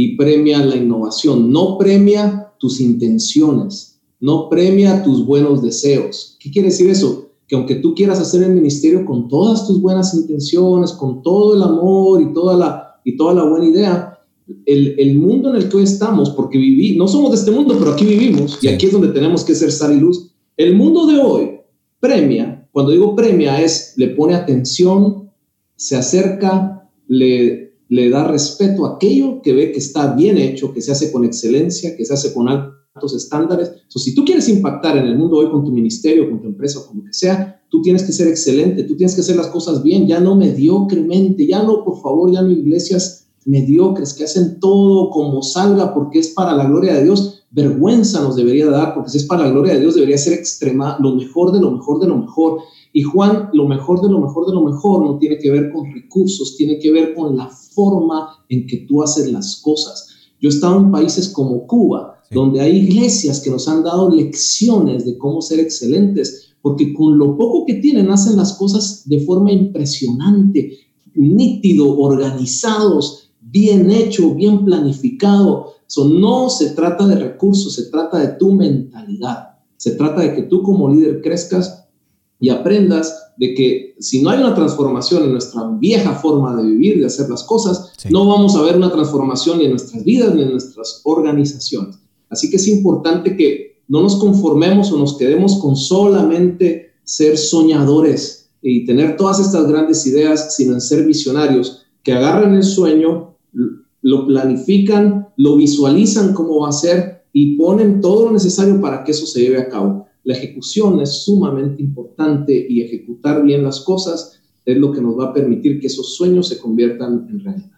y premia la innovación, no premia tus intenciones, no premia tus buenos deseos. ¿Qué quiere decir eso? Que aunque tú quieras hacer el ministerio con todas tus buenas intenciones, con todo el amor y toda la, y toda la buena idea, el, mundo en el que hoy estamos, porque viví, no somos de este mundo, pero aquí vivimos y aquí es donde tenemos que ser sal y luz. El mundo de hoy premia, cuando digo premia es, le pone atención, se acerca, le, le da respeto a aquello que ve que está bien hecho, que se hace con excelencia, que se hace con altos estándares. Si tú quieres impactar en el mundo hoy con tu ministerio, con tu empresa con lo que sea, tú tienes que ser excelente, tú tienes que hacer las cosas bien, ya no mediocremente, ya no, por favor, ya no iglesias mediocres que hacen todo como salga porque es para la gloria de Dios, vergüenza nos debería dar, porque si es para la gloria de Dios debería ser extrema, lo mejor de lo mejor de lo mejor. Y Juan, lo mejor de lo mejor de lo mejor no tiene que ver con recursos, tiene que ver con la forma en que tú haces las cosas. Yo he estado en países como Cuba, donde hay iglesias que nos han dado lecciones de cómo ser excelentes, porque con lo poco que tienen hacen las cosas de forma impresionante, nítido, organizados, bien hecho, bien planificado. So, no se trata de recursos, se trata de tu mentalidad. Se trata de que tú como líder crezcas y aprendas de que si no hay una transformación en nuestra vieja forma de vivir, de hacer las cosas, no vamos a ver una transformación ni en nuestras vidas ni en nuestras organizaciones. Así que es importante que no nos conformemos o nos quedemos con solamente ser soñadores y tener todas estas grandes ideas, sino en ser visionarios, que agarren el sueño, lo planifican, lo visualizan cómo va a ser y ponen todo lo necesario para que eso se lleve a cabo. La ejecución es sumamente importante y ejecutar bien las cosas es lo que nos va a permitir que esos sueños se conviertan en realidad.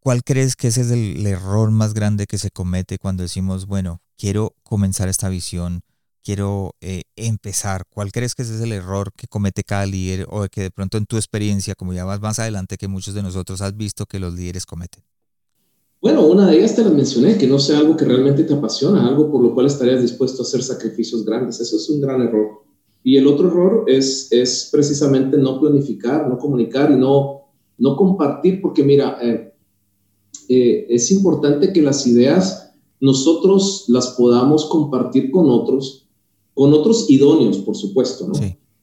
¿Cuál crees que ese es el, error más grande que se comete cuando decimos, bueno, quiero comenzar esta visión, quiero eh, empezar? ¿Cuál crees que ese es el error que comete cada líder o que de pronto en tu experiencia, como ya vas más adelante que muchos de nosotros has visto que los líderes cometen? Bueno, una de ellas te la mencioné, que no sea algo que realmente te apasiona, algo por lo cual estarías dispuesto a hacer sacrificios grandes. Eso es un gran error. Y el otro error es, es precisamente no planificar, no comunicar y no, no compartir, porque mira, eh, eh, es importante que las ideas nosotros las podamos compartir con otros, con otros idóneos, por supuesto, ¿no?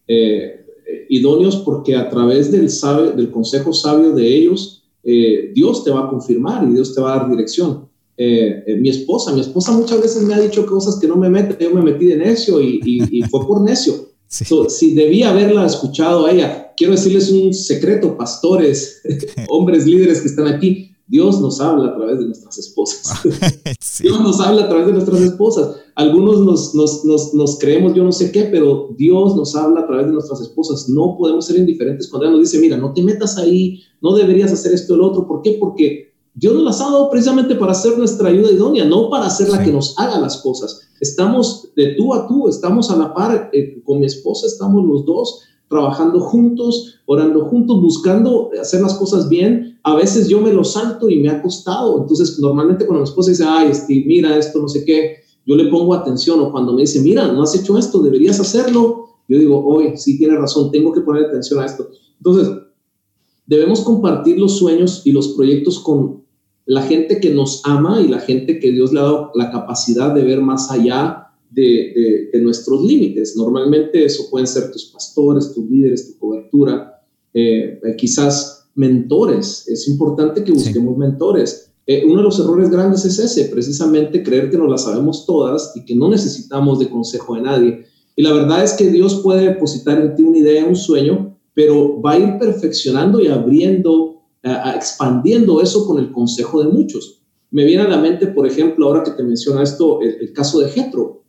Eh, idóneos porque a través del, sabe, del consejo sabio de ellos, eh, Dios te va a confirmar y Dios te va a dar dirección. Eh, eh, mi esposa, mi esposa muchas veces me ha dicho cosas que no me meten, yo me metí de necio y, fue por necio. (laughs) si debía haberla escuchado a ella, quiero decirles un secreto, pastores, (laughs) hombres líderes que están aquí, Dios nos habla a través de nuestras esposas. (laughs) Dios nos habla a través de nuestras esposas. Algunos nos, nos, nos, nos, creemos yo no sé qué, pero Dios nos habla a través de nuestras esposas. No podemos ser indiferentes cuando Él nos dice, mira, no te metas ahí, no deberías hacer esto o lo otro. ¿Por qué? Porque Dios nos las ha dado precisamente para ser nuestra ayuda idónea, no para ser la que nos haga las cosas. Estamos de tú a tú, estamos a la par eh, con mi esposa, estamos los dos trabajando juntos, orando juntos, buscando hacer las cosas bien. A veces yo me lo salto y me ha costado. Entonces, normalmente cuando mi esposa dice, ay, este, mira esto, no sé qué, yo le pongo atención. O cuando me dice, mira, no has hecho esto, deberías hacerlo. Yo digo, oye, sí tiene razón, tengo que poner atención a esto. Entonces, debemos compartir los sueños y los proyectos con la gente que nos ama y la gente que Dios le ha dado la capacidad de ver más allá de, nuestros límites. Normalmente eso pueden ser tus pastores, tus líderes, tu cobertura, eh, eh, quizás mentores. Es importante que busquemos mentores. Eh, uno de los errores grandes es ese, precisamente creer que nos las sabemos todas y que no necesitamos de consejo de nadie. Y la verdad es que Dios puede depositar en ti una idea, un sueño, pero va a ir perfeccionando y abriendo, expandiendo eso con el consejo de muchos. Me viene a la mente, por ejemplo, ahora que te menciona esto, el, el caso de Jetro.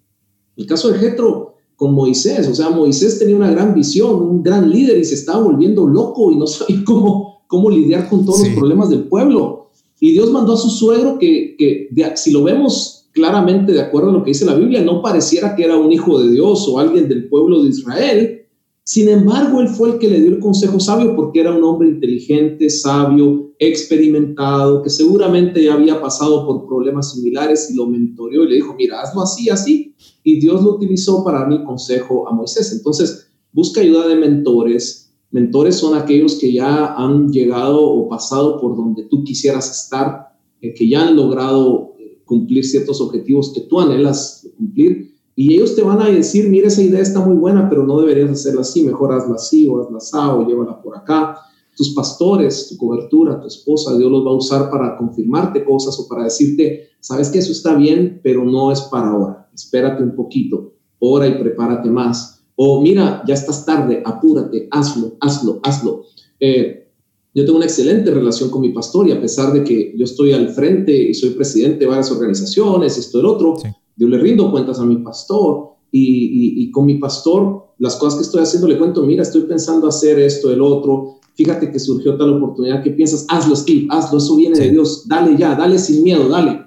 El caso de Jetro con Moisés, o sea, Moisés tenía una gran visión, un gran líder y se estaba volviendo loco y no (laughs) sabía cómo, cómo lidiar con todos los problemas del pueblo. Y Dios mandó a su suegro que, que si lo vemos claramente de acuerdo a lo que dice la Biblia, no pareciera que era un hijo de Dios o alguien del pueblo de Israel, Sin embargo, él fue el que le dio el consejo sabio porque era un hombre inteligente, sabio, experimentado, que seguramente ya había pasado por problemas similares y lo mentoreó y le dijo, mira, hazlo así, así. Y Dios lo utilizó para dar el consejo a Moisés. Entonces, busca ayuda de mentores. Mentores son aquellos que ya han llegado o pasado por donde tú quisieras estar, eh, que ya han logrado eh, cumplir ciertos objetivos que tú anhelas cumplir y ellos te van a decir, mira, esa idea está muy buena, pero no deberías hacerla así, mejor hazla así o hazla así o llévala por acá. Tus pastores, tu cobertura, tu esposa, Dios los va a usar para confirmarte cosas o para decirte, sabes que eso está bien, pero no es para ahora. Espérate un poquito, ora y prepárate más. O mira, ya estás tarde, apúrate, hazlo, hazlo, hazlo. Eh, yo tengo una excelente relación con mi pastor y a pesar de que yo estoy al frente y soy presidente de varias organizaciones, esto, el otro, yo le rindo cuentas a mi pastor y, con mi pastor las cosas que estoy haciendo le cuento, mira, estoy pensando hacer esto, el otro, fíjate que surgió tal oportunidad que piensas, hazlo Steve, hazlo, eso viene de Dios, dale ya, dale sin miedo, dale.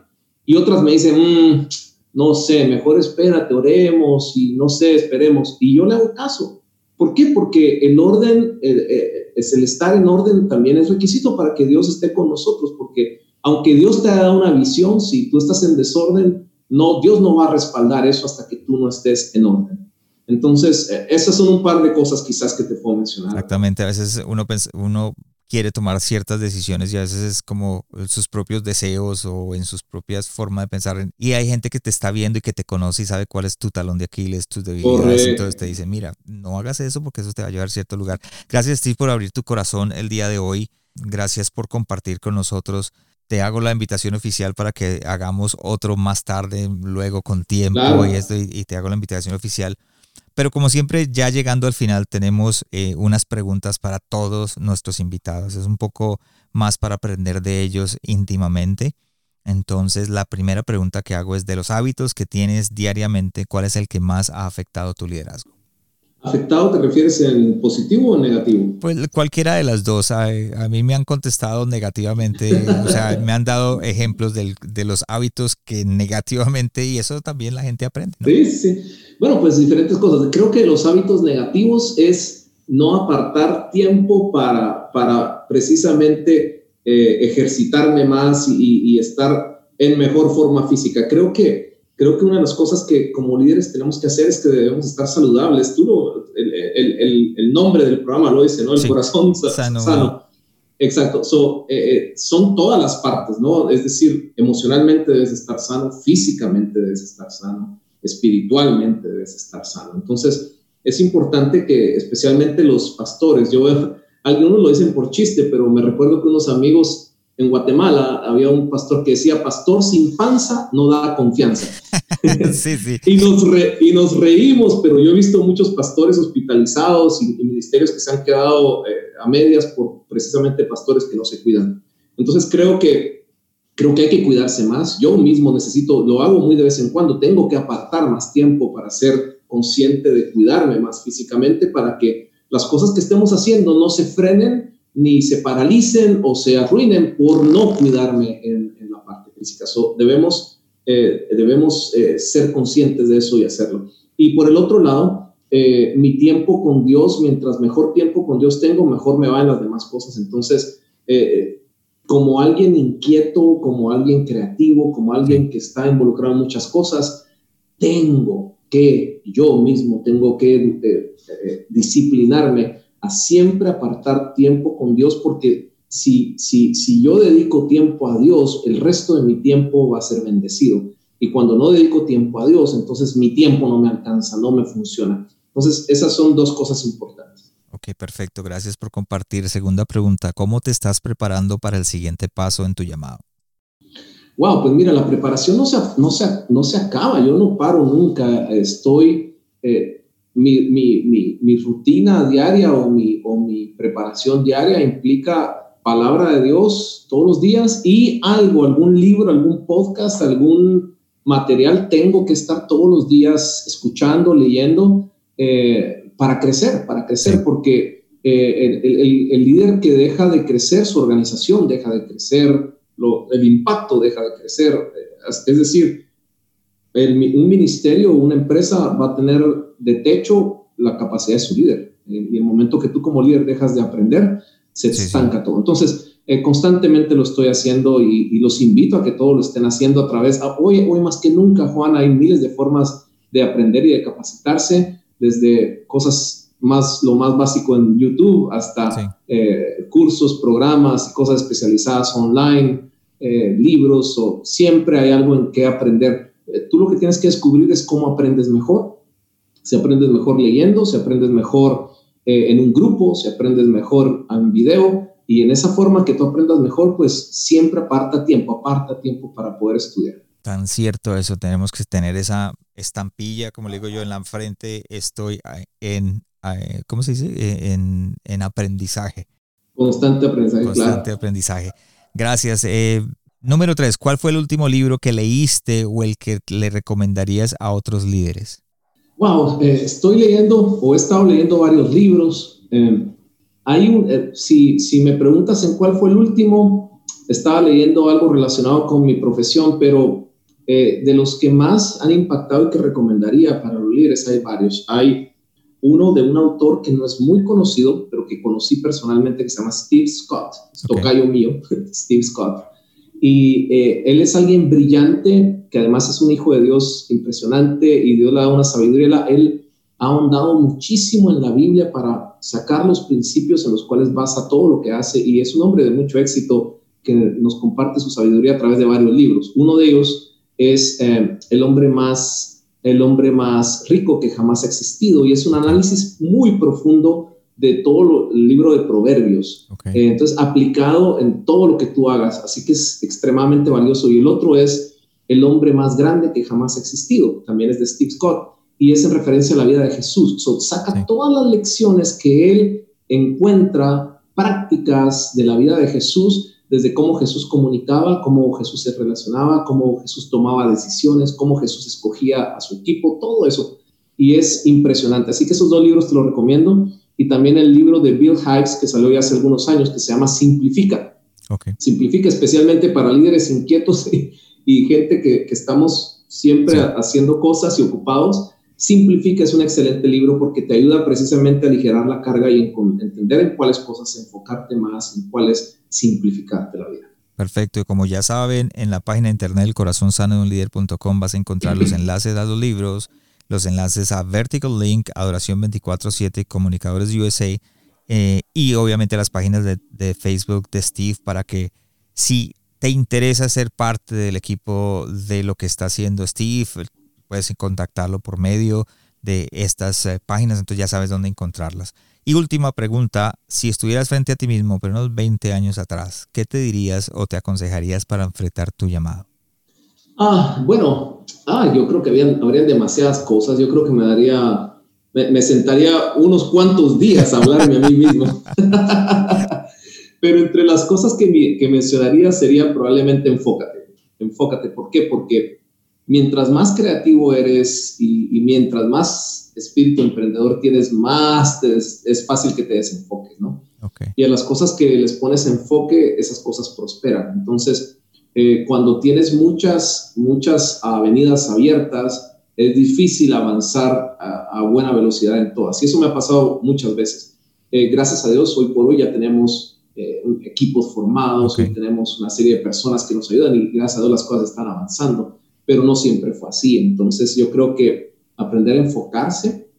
Y otras me dicen, mm, no sé, mejor espérate, oremos y no sé, esperemos. Y yo le hago caso. ¿Por qué? Porque el orden, es el estar en orden también es requisito para que Dios esté con nosotros, porque aunque Dios te ha dado una visión, si tú estás en desorden, no, Dios no va a respaldar eso hasta que tú no estés en orden. Entonces, eh, esas son un par de cosas quizás que te puedo mencionar. Exactamente, a veces uno, uno quiere tomar ciertas decisiones y a veces es como sus propios deseos o en sus propias formas de pensar. Y hay gente que te está viendo y que te conoce y sabe cuál es tu talón de Aquiles, tus debilidades. Entonces te dice, mira, no hagas eso porque eso te va a llevar a cierto lugar. Gracias, Steve, por abrir tu corazón el día de hoy. Gracias por compartir con nosotros te hago la invitación oficial para que hagamos otro más tarde, luego con tiempo y esto, y, te hago la invitación oficial. Pero como siempre, ya llegando al final, tenemos eh, unas preguntas para todos nuestros invitados. Es un poco más para aprender de ellos íntimamente. Entonces, la primera pregunta que hago es de los hábitos que tienes diariamente, ¿cuál es el que más ha afectado tu liderazgo? ¿Afectado te refieres en positivo o negativo? Pues cualquiera de las dos. A, mí me han contestado negativamente, o sea, me han dado ejemplos de los hábitos que negativamente, y eso también la gente aprende. Sí, sí. Bueno, pues diferentes cosas. Creo que los hábitos negativos es no apartar tiempo para, para precisamente eh, ejercitarme más y, y estar en mejor forma física. Creo que creo que una de las cosas que como líderes tenemos que hacer es que debemos estar saludables. Tú el, el, el, nombre del programa lo dice, ¿no? El corazón sano. Exacto. So, eh, eh, son todas las partes, ¿no? Es decir, emocionalmente debes estar sano, físicamente debes estar sano, espiritualmente debes estar sano. Entonces, es importante que especialmente los pastores, yo, (laughs) algunos lo dicen por chiste, pero me recuerdo que unos amigos en Guatemala había un pastor que decía, pastor sin panza no da confianza. (laughs) sí, sí. y, nos y nos reímos, pero yo he visto muchos pastores hospitalizados y, ministerios que se han quedado eh, a medias por precisamente pastores que no se cuidan. Entonces creo que, creo que hay que cuidarse más. Yo mismo necesito, lo hago muy de vez en cuando, tengo que apartar más tiempo para ser consciente de cuidarme más físicamente para que las cosas que estemos haciendo no se frenen ni se paralicen o se arruinen por no cuidarme en, la parte física. debemos eh, debemos eh, ser conscientes de eso y hacerlo. Y por el otro lado, eh, mi tiempo con Dios, mientras mejor tiempo con Dios tengo, mejor me va en las demás cosas. Entonces, como alguien inquieto, como alguien creativo, como alguien que está involucrado en muchas cosas, tengo que, yo mismo tengo que disciplinarme a siempre apartar tiempo con Dios porque si, si, si yo dedico tiempo a Dios, el resto de mi tiempo va a ser bendecido. Y cuando no dedico tiempo a Dios, entonces mi tiempo no me alcanza, no me funciona. Entonces, esas son dos cosas importantes. Ok, perfecto. Gracias por compartir. Segunda pregunta, ¿cómo te estás preparando para el siguiente paso en tu llamado? Wow, pues mira, la preparación no se, no se, no se acaba, yo no paro nunca, estoy eh, mi, mi, mi, rutina diaria o mi, o mi preparación diaria implica palabra de Dios todos los días y algo, algún libro, algún podcast, algún material tengo que estar todos los días escuchando, leyendo eh, para crecer, para crecer, porque eh, el, el, líder que deja de crecer, su organización deja de crecer, lo, el impacto deja de crecer. Eh, es decir, un ministerio o una empresa va a tener de techo la capacidad de su líder. y el momento que tú como líder dejas de aprender, se estanca todo. Entonces, eh, constantemente lo estoy haciendo y, los invito a que todos lo estén haciendo a través, hoy, hoy más que nunca, Juan, hay miles de formas de aprender y de capacitarse, desde cosas más, lo más básico en YouTube hasta eh, cursos, programas, cosas especializadas online, eh, libros, o siempre hay algo en que aprender. tú lo que tienes que descubrir es cómo aprendes mejor. Si aprendes mejor leyendo, si aprendes mejor en un grupo, si aprendes mejor en video, y en esa forma que tú aprendas mejor, pues siempre aparta tiempo, aparta tiempo para poder estudiar. Tan cierto eso, tenemos que tener esa estampilla, como le digo yo, en la frente, estoy en, ¿cómo se dice? E, en, en aprendizaje. Constante aprendizaje, Constante aprendizaje. Gracias. Eh, número tres, ¿cuál fue el último libro que leíste o el que le recomendarías a otros líderes? Wow, eh, estoy leyendo o he estado leyendo varios libros. Eh, hay un, eh, si, si me preguntas en cuál fue el último, estaba leyendo algo relacionado con mi profesión, pero de los que más han impactado y que recomendaría para los líderes hay varios. Hay uno de un autor que no es muy conocido, pero que conocí personalmente, que se llama Steve Scott, tocayo mío, (laughs) Steve Scott. Y él es alguien brillante, que además es un hijo de Dios impresionante y Dios le da una sabiduría. Él ha ahondado muchísimo en la Biblia para sacar los principios en los cuales basa todo lo que hace y es un hombre de mucho éxito que nos comparte su sabiduría a través de varios libros. Uno de ellos es eh, el, hombre más, el hombre más rico que jamás ha existido y es un análisis muy profundo de todo el libro de Proverbios. Eh, entonces, aplicado en todo lo que tú hagas, así que es extremadamente valioso. Y el otro es el hombre más grande que jamás ha existido, también es de Steve Scott y es en referencia a la vida de Jesús. saca todas las lecciones que él encuentra prácticas de la vida de Jesús, desde cómo Jesús comunicaba, cómo Jesús se relacionaba, cómo Jesús tomaba decisiones, cómo Jesús escogía a su equipo, todo eso. Y es impresionante. Así que esos dos libros te los recomiendo. Y también el libro de Bill Hikes, que salió ya hace algunos años, que se llama Simplifica. Simplifica especialmente para líderes inquietos (laughs) y, gente que, que, estamos siempre haciendo cosas y ocupados Simplifica es un excelente libro porque te ayuda precisamente a aligerar la carga y en entender en cuáles cosas enfocarte más, en cuáles simplificarte la vida. Perfecto, y como ya saben, en la página de internet corazonsano vas a encontrar los enlaces a los libros, los enlaces a Vertical Link, Adoración 24-7, Comunicadores USA, eh, y obviamente las páginas de, de Facebook de Steve para que si te interesa ser parte del equipo de lo que está haciendo Steve, puedes contactarlo por medio de estas eh, páginas, entonces ya sabes dónde encontrarlas. Y última pregunta, si estuvieras frente a ti mismo, pero unos 20 años atrás, ¿qué te dirías o te aconsejarías para enfrentar tu llamado? Ah, bueno, ah, yo creo que había, habrían demasiadas cosas, yo creo que me daría, me, sentaría unos cuantos días a hablarme a mí mismo. (laughs) pero entre las cosas que, que mencionaría sería probablemente enfócate, enfócate, ¿por qué? Porque mientras más creativo eres y, mientras más espíritu emprendedor tienes, más es fácil que te desenfoques, ¿no? Y a las cosas que les pones enfoque, esas cosas prosperan. Entonces, eh, cuando tienes muchas, muchas avenidas abiertas, es difícil avanzar a, buena velocidad en todas. Y eso me ha pasado muchas veces. Eh, gracias a Dios, hoy por hoy ya tenemos eh, equipos formados, tenemos una serie de personas que nos ayudan y gracias a Dios las cosas están avanzando pero no siempre fue así. Entonces yo creo que aprender a enfocarse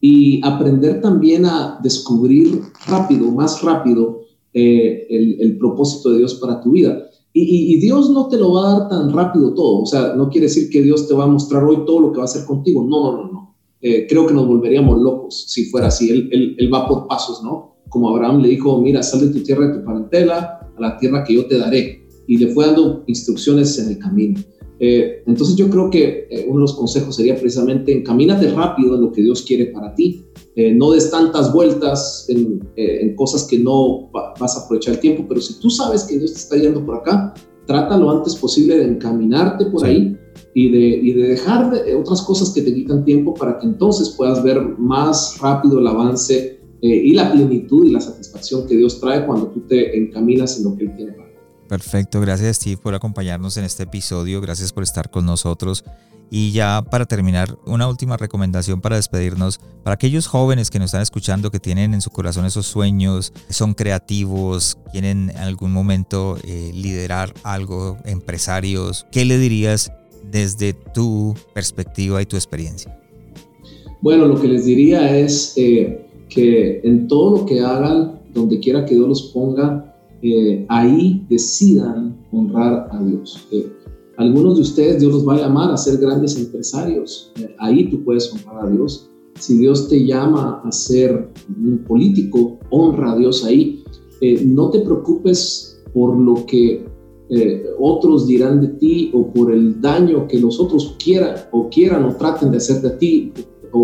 y aprender también a descubrir rápido, más rápido, eh, el, propósito de Dios para tu vida. Y, Dios no te lo va a dar tan rápido todo. O sea, no quiere decir que Dios te va a mostrar hoy todo lo que va a hacer contigo. No, no, no, no. Eh, creo que nos volveríamos locos si fuera así. Él, él, él, va por pasos, ¿no? Como Abraham le dijo, mira, sal de tu tierra, de tu parentela, a la tierra que yo te daré. Y le fue dando instrucciones en el camino. Eh, entonces yo creo que eh, uno de los consejos sería precisamente encamínate rápido en lo que Dios quiere para ti. Eh, no des tantas vueltas en, cosas que no vas a aprovechar el tiempo, pero si tú sabes que Dios te está yendo por acá, trata lo antes posible de encaminarte por ahí y de, y de dejar otras cosas que te quitan tiempo para que entonces puedas ver más rápido el avance y la plenitud y la satisfacción que Dios trae cuando tú te encaminas en lo que Él tiene para ti. Perfecto, gracias Steve por acompañarnos en este episodio, gracias por estar con nosotros Y ya para terminar, una última recomendación para despedirnos, para aquellos jóvenes que nos están escuchando, que tienen en su corazón esos sueños, son creativos, quieren en algún momento eh, liderar algo, empresarios, ¿qué le dirías desde tu perspectiva y tu experiencia? Bueno, lo que les diría es eh, que en todo lo que hagan, donde quiera que Dios los ponga, eh, ahí decidan honrar a Dios. algunos de ustedes Dios los va a llamar a ser grandes empresarios. Eh, ahí tú puedes honrar a Dios. Si Dios te llama a ser un político, honra a Dios ahí. no te preocupes por lo que otros dirán de ti o por el daño que los otros quieran o quieran o traten de hacer de ti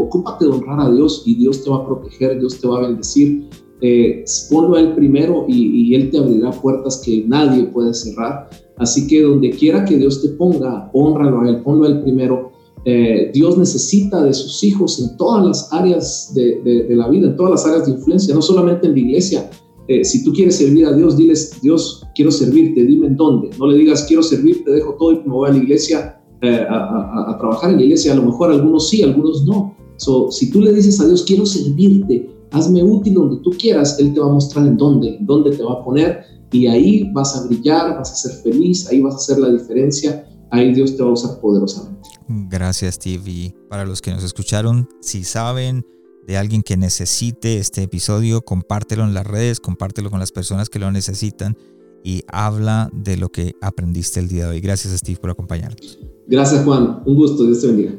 ocúpate de honrar a Dios y Dios te va a proteger, Dios te va a bendecir. Eh, ponlo a Él primero y, Él te abrirá puertas que nadie puede cerrar. Así que donde quiera que Dios te ponga, honralo a Él, ponlo a Él primero. Eh, Dios necesita de sus hijos en todas las áreas de, la vida, en todas las áreas de influencia, no solamente en la iglesia. Eh, si tú quieres servir a Dios, diles, Dios, quiero servirte, dime en dónde. No le digas, quiero servirte, dejo todo y me voy a la iglesia a, trabajar en la iglesia. A lo mejor algunos sí, algunos no. So, si tú le dices a Dios, quiero servirte, hazme útil donde tú quieras, Él te va a mostrar en dónde, dónde te va a poner y ahí vas a brillar, vas a ser feliz, ahí vas a hacer la diferencia, ahí Dios te va a usar poderosamente. Gracias, Steve. Y para los que nos escucharon, si saben de alguien que necesite este episodio, compártelo en las redes, compártelo con las personas que lo necesitan y habla de lo que aprendiste el día de hoy. Gracias, Steve, por acompañarnos. Gracias, Juan. Un gusto. Dios te bendiga.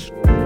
you